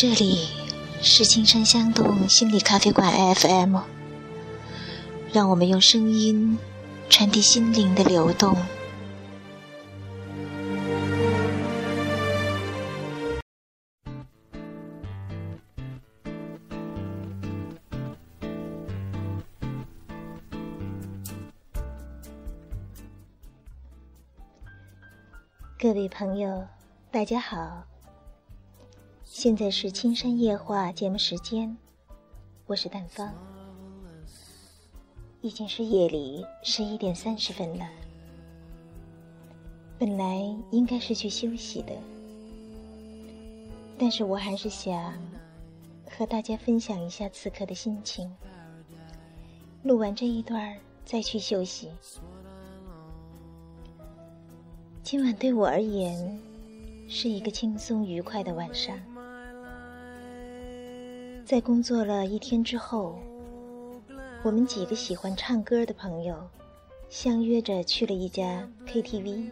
这里是青山香动心理咖啡馆 FM，让我们用声音传递心灵的流动。各位朋友，大家好。现在是青山夜话节目时间，我是淡芳。已经是夜里十一点三十分了，本来应该是去休息的，但是我还是想和大家分享一下此刻的心情。录完这一段再去休息。今晚对我而言是一个轻松愉快的晚上。在工作了一天之后，我们几个喜欢唱歌的朋友相约着去了一家 KTV，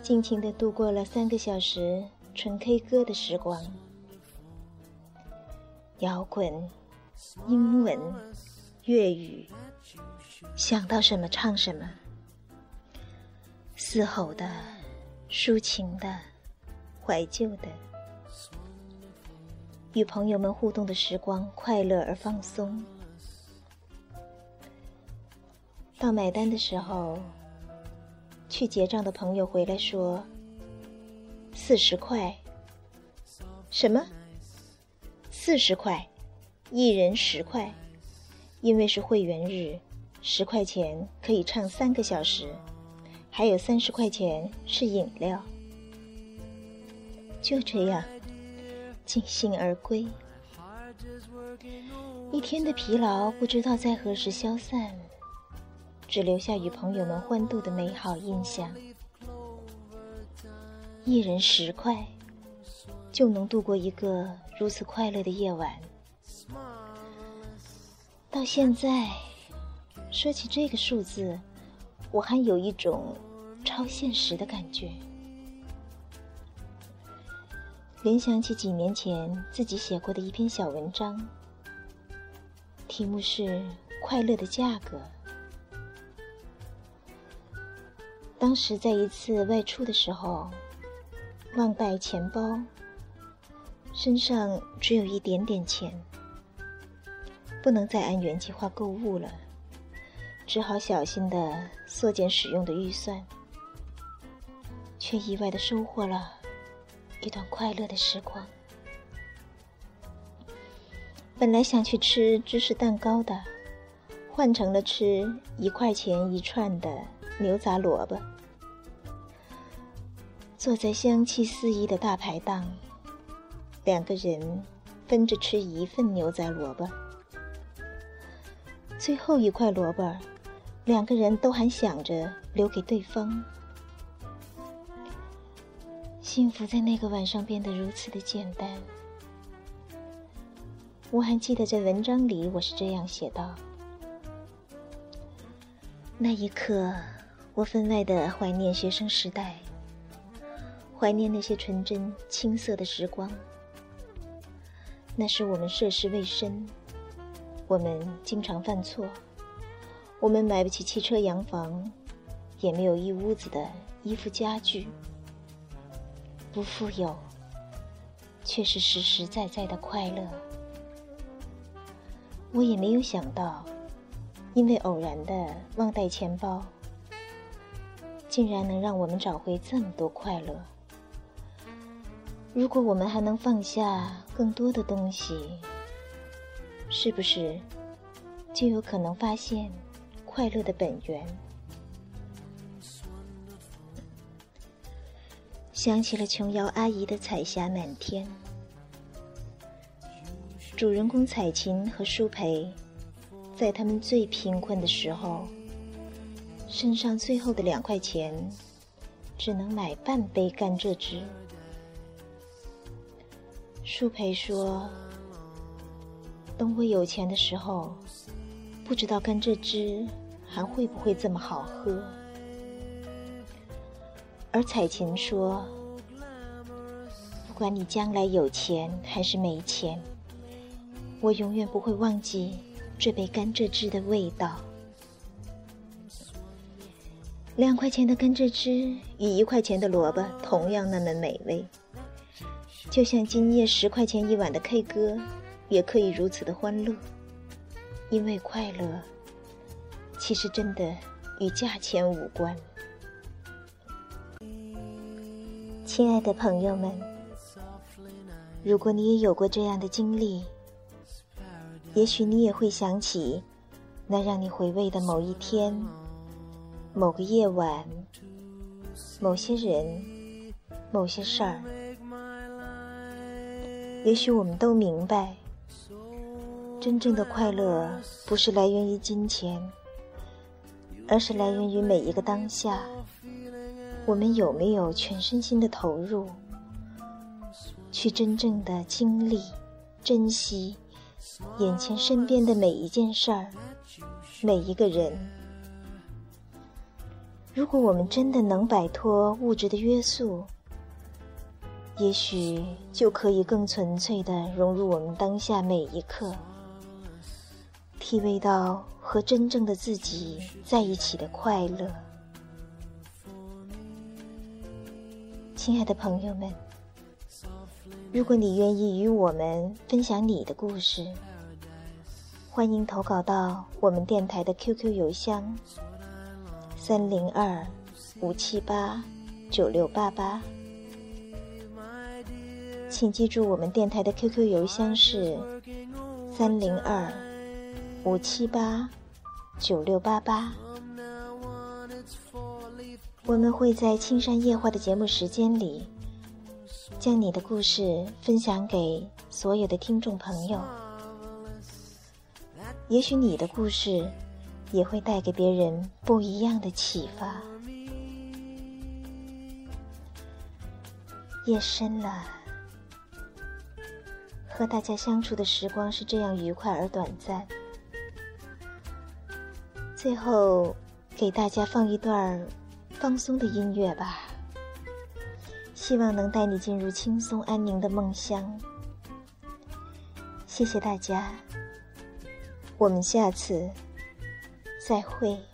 尽情的度过了三个小时纯 K 歌的时光。摇滚、英文、粤语，想到什么唱什么，嘶吼的、抒情的、怀旧的。与朋友们互动的时光，快乐而放松。到买单的时候，去结账的朋友回来说：“四十块。”什么？四十块，一人十块，因为是会员日，十块钱可以唱三个小时，还有三十块钱是饮料。就这样。尽兴而归，一天的疲劳不知道在何时消散，只留下与朋友们欢度的美好印象。一人十块，就能度过一个如此快乐的夜晚。到现在，说起这个数字，我还有一种超现实的感觉。联想起几年前自己写过的一篇小文章，题目是《快乐的价格》。当时在一次外出的时候，忘带钱包，身上只有一点点钱，不能再按原计划购物了，只好小心的缩减使用的预算，却意外的收获了。一段快乐的时光。本来想去吃芝士蛋糕的，换成了吃一块钱一串的牛杂萝卜。坐在香气四溢的大排档，两个人分着吃一份牛杂萝卜。最后一块萝卜，两个人都还想着留给对方。幸福在那个晚上变得如此的简单。我还记得在文章里我是这样写道：那一刻，我分外的怀念学生时代，怀念那些纯真青涩的时光。那时我们涉世未深，我们经常犯错，我们买不起汽车洋房，也没有一屋子的衣服家具。不富有，却是实实在在的快乐。我也没有想到，因为偶然的忘带钱包，竟然能让我们找回这么多快乐。如果我们还能放下更多的东西，是不是就有可能发现快乐的本源？想起了琼瑶阿姨的彩霞满天，主人公彩琴和舒培，在他们最贫困的时候，身上最后的两块钱，只能买半杯甘蔗汁。舒培说：“等我有钱的时候，不知道甘蔗汁还会不会这么好喝。”而彩琴说：“不管你将来有钱还是没钱，我永远不会忘记这杯甘蔗汁的味道。两块钱的甘蔗汁与一块钱的萝卜同样那么美味，就像今夜十块钱一碗的 K 歌，也可以如此的欢乐。因为快乐，其实真的与价钱无关。亲爱的朋友们，如果你也有过这样的经历，也许你也会想起那让你回味的某一天、某个夜晚、某些人、某些事儿。也许我们都明白。真正的快乐不是来源于金钱，而是来源于每一个当下。我们有没有全身心的投入，去真正的经历、珍惜眼前身边的每一件事儿、每一个人？如果我们真的能摆脱物质的约束，也许就可以更纯粹的融入我们当下每一刻。体味到和真正的自己在一起的快乐，亲爱的朋友们，如果你愿意与我们分享你的故事，欢迎投稿到我们电台的 QQ 邮箱：三零二五七八九六八八。请记住，我们电台的 QQ 邮箱是三零二。五七八九六八八，我们会在《青山夜话》的节目时间里，将你的故事分享给所有的听众朋友。也许你的故事也会带给别人不一样的启发。夜深了，和大家相处的时光是这样愉快而短暂。最后，给大家放一段放松的音乐吧，希望能带你进入轻松安宁的梦乡。谢谢大家，我们下次再会。